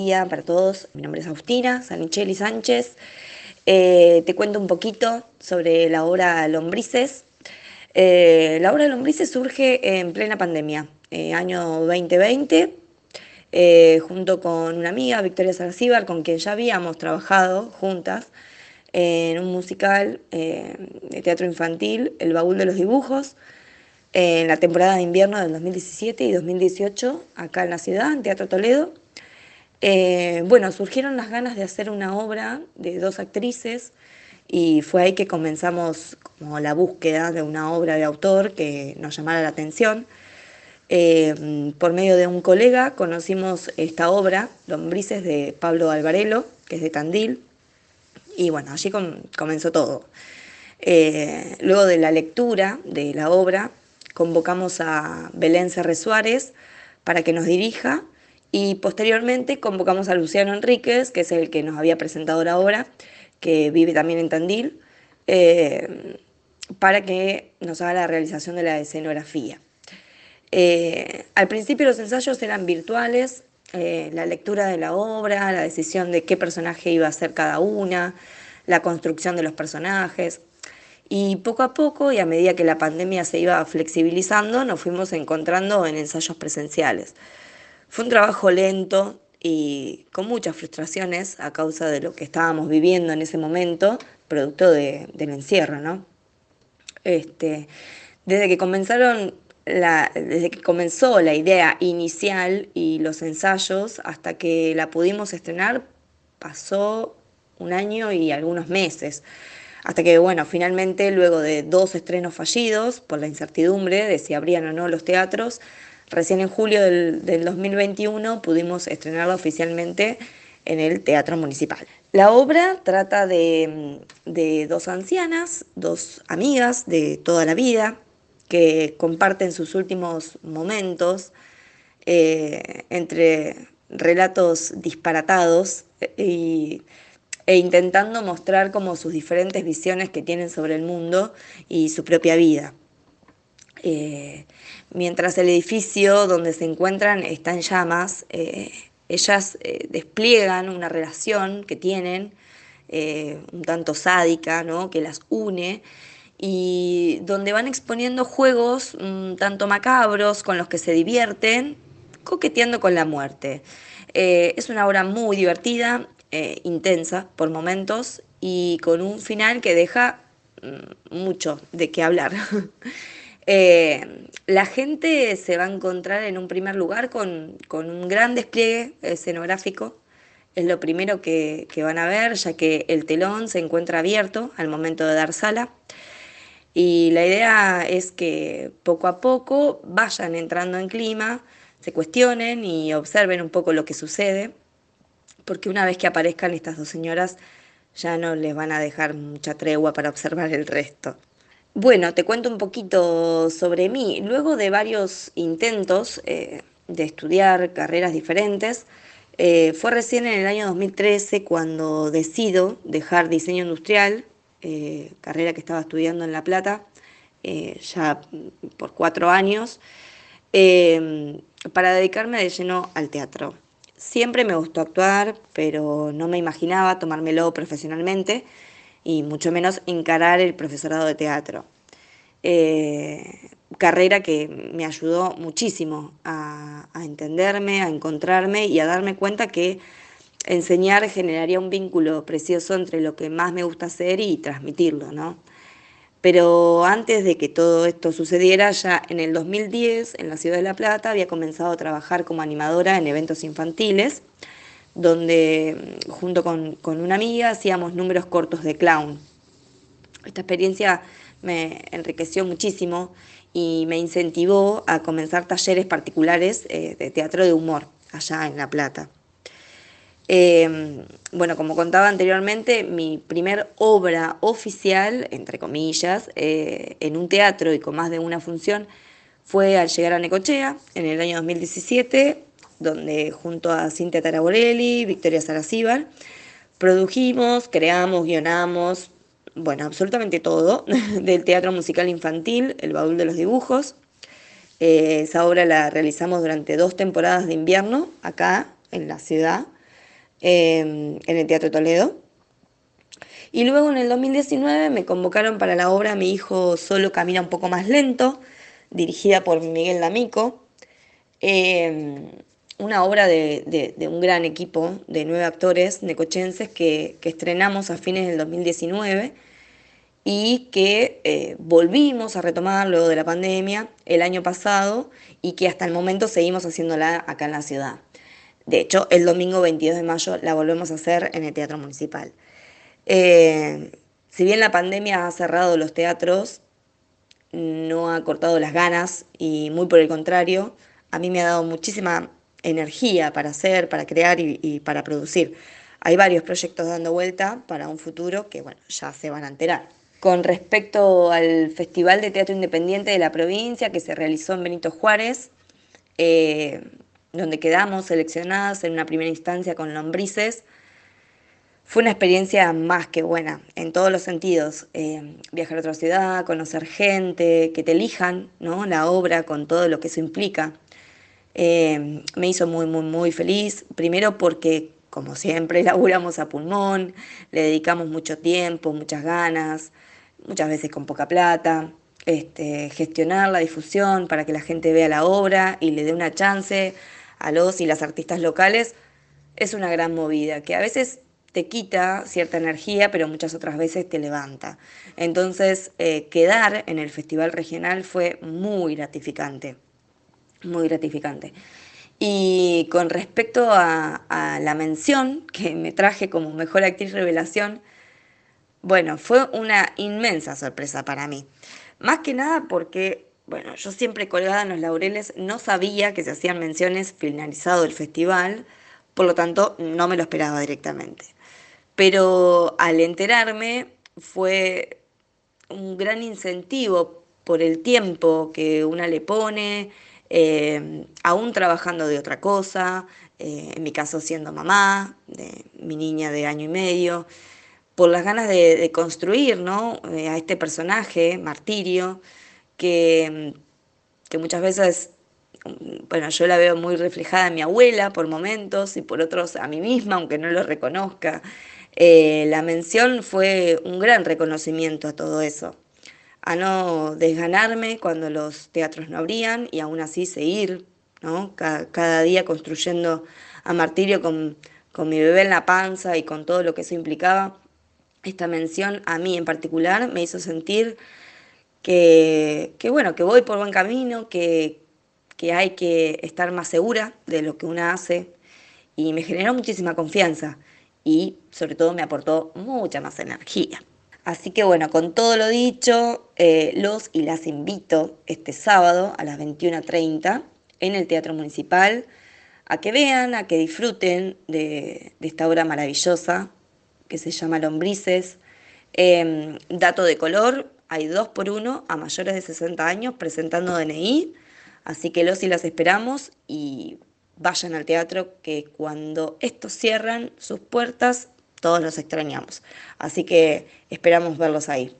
día para todos. Mi nombre es Agustina Sanicheli Sánchez. Eh, te cuento un poquito sobre la obra Lombrices. Eh, la obra Lombrices surge en plena pandemia, eh, año 2020, junto con una amiga, Victoria Saracíbar, con quien ya habíamos trabajado juntas en un musical de teatro infantil, El Baúl de los Dibujos, en la temporada de invierno del 2017 y 2018, acá en la ciudad, en Teatro Toledo. Eh, bueno, surgieron las ganas de hacer una obra de dos actrices y fue ahí que comenzamos como la búsqueda de una obra de autor que nos llamara la atención. Eh, por medio de un colega conocimos esta obra, Lombrices, de Pablo Alvarelo, que es de Tandil, y bueno, allí comenzó todo. Eh, luego de la lectura de la obra, convocamos a Belén Cerre Suárez para que nos dirija y posteriormente convocamos a Luciano Enríquez, que es el que nos había presentado la obra, que vive también en Tandil, eh, para que nos haga la realización de la escenografía. Eh, al principio los ensayos eran virtuales, eh, la lectura de la obra, la decisión de qué personaje iba a ser cada una, la construcción de los personajes. Y poco a poco, y a medida que la pandemia se iba flexibilizando, nos fuimos encontrando en ensayos presenciales. Fue un trabajo lento y con muchas frustraciones a causa de lo que estábamos viviendo en ese momento, producto del encierro, ¿no? Este, desde que comenzaron desde que comenzó la idea inicial y los ensayos hasta que la pudimos estrenar, pasó un año y algunos meses. Hasta que, bueno, finalmente, luego de dos estrenos fallidos por la incertidumbre de si abrían o no los teatros, Recién en julio del, 2021 pudimos estrenarla oficialmente en el Teatro Municipal. La obra trata de, dos ancianas, dos amigas de toda la vida, que comparten sus últimos momentos eh, entre relatos disparatados e intentando mostrar como sus diferentes visiones que tienen sobre el mundo y su propia vida. Eh, mientras el edificio donde se encuentran está en llamas, eh, ellas eh, despliegan una relación que tienen, un tanto sádica, ¿no? que las une, y donde van exponiendo juegos un tanto macabros con los que se divierten, coqueteando con la muerte. es una obra muy divertida, intensa por momentos, y con un final que deja mm, mucho de qué hablar. Eh, la gente se va a encontrar en un primer lugar con, un gran despliegue escenográfico. Es lo primero que, van a ver, ya que el telón se encuentra abierto al momento de dar sala. Y la idea es que poco a poco vayan entrando en clima, se cuestionen y observen un poco lo que sucede, porque una vez que aparezcan estas dos señoras ya no les van a dejar mucha tregua para observar el resto. Bueno, te cuento un poquito sobre mí. Luego de varios intentos eh, de estudiar carreras diferentes, eh, fue recién en el año 2013 cuando decido dejar diseño industrial, eh, carrera que estaba estudiando en La Plata, ya por cuatro años, para dedicarme de lleno al teatro. Siempre me gustó actuar, pero no me imaginaba tomármelo profesionalmente y mucho menos encarar el profesorado de teatro. Eh, carrera que me ayudó muchísimo a, entenderme, a encontrarme y a darme cuenta que enseñar generaría un vínculo precioso entre lo que más me gusta hacer y transmitirlo, ¿no? Pero antes de que todo esto sucediera, ya en el 2010, en la ciudad de La Plata, había comenzado a trabajar como animadora en eventos infantiles donde mm, junto con, una amiga hacíamos números cortos de clown. Esta experiencia me enriqueció muchísimo y me incentivó a comenzar talleres particulares eh, de teatro de humor allá en La Plata. Em, bueno, como contaba anteriormente, mi primer obra oficial, entre comillas, eh, en un teatro y con más de una función, fue al llegar a Necochea en el año 2017 donde junto a Cintia Taraborelli, Victoria Saracíbar, produjimos, creamos, guionamos, bueno, absolutamente todo del teatro musical infantil, El Baúl de los Dibujos. Eh, esa obra la realizamos durante dos temporadas de invierno acá en la ciudad em, en el Teatro Toledo. Y luego en el 2019 me convocaron para la obra Mi hijo solo camina un poco más lento, dirigida por Miguel D'Amico. Em, una obra de, un gran equipo de nueve actores necochenses que, estrenamos a fines del 2019 y que eh, volvimos a retomar luego de la pandemia el año pasado y que hasta el momento seguimos haciéndola acá en la ciudad. De hecho, el domingo 22 de mayo la volvemos a hacer en el Teatro Municipal. Eh, si bien la pandemia ha cerrado los teatros, no ha cortado las ganas y muy por el contrario, a mí me ha dado muchísima energía para hacer, para crear y, y para producir. Hay varios proyectos dando vuelta para un futuro que, bueno, ya se van a enterar. Con respecto al Festival de Teatro Independiente de la provincia que se realizó en Benito Juárez, eh, donde quedamos seleccionadas en una primera instancia con lombrices, fue una experiencia más que buena, en todos los sentidos. Eh, viajar a otra ciudad, conocer gente, que te elijan ¿no? la obra con todo lo que eso implica. Eh, me hizo muy, muy, feliz. Primero porque, como siempre, laburamos a pulmón, le dedicamos mucho tiempo, muchas ganas muchas veces con poca plata, este, gestionar la difusión para que la gente vea la obra y le dé una chance a los y las artistas locales, es una gran movida que a veces te quita cierta energía, pero muchas otras veces te levanta. Entonces, eh, quedar en el Festival Regional fue muy gratificante, muy gratificante. Y con respecto a, la mención que me traje como mejor actriz revelación, bueno, fue una inmensa sorpresa para mí. Más que nada porque, bueno, yo siempre colgada en los laureles no sabía que se hacían menciones finalizado el festival, por lo tanto no me lo esperaba directamente. Pero al enterarme fue un gran incentivo por el tiempo que una le pone, eh, aún trabajando de otra cosa, eh, en mi caso siendo mamá de mi niña de año y medio por las ganas de, construir ¿no? Eh, a este personaje, Martirio, que, que muchas veces, bueno, yo la veo muy reflejada en mi abuela por momentos y por otros a mí misma, aunque no lo reconozca. Eh, la mención fue un gran reconocimiento a todo eso, a no desganarme cuando los teatros no abrían y aún así seguir, ¿no? cada, día construyendo a Martirio con, con mi bebé en la panza y con todo lo que eso implicaba esta mención a mí en particular me hizo sentir que, bueno, que voy por buen camino, que, que hay que estar más segura de lo que una hace y me generó muchísima confianza y sobre todo me aportó mucha más energía. Así que bueno, con todo lo dicho, eh, los y las invito este sábado a las 21.30 en el Teatro Municipal a que vean, a que disfruten de, esta obra maravillosa que se llama Lombrices. Em, dato de color, hay dos por uno a mayores de 60 años presentando DNI, así que los y las esperamos y vayan al teatro que cuando estos cierran sus puertas, todos los extrañamos. Así que esperamos verlos ahí.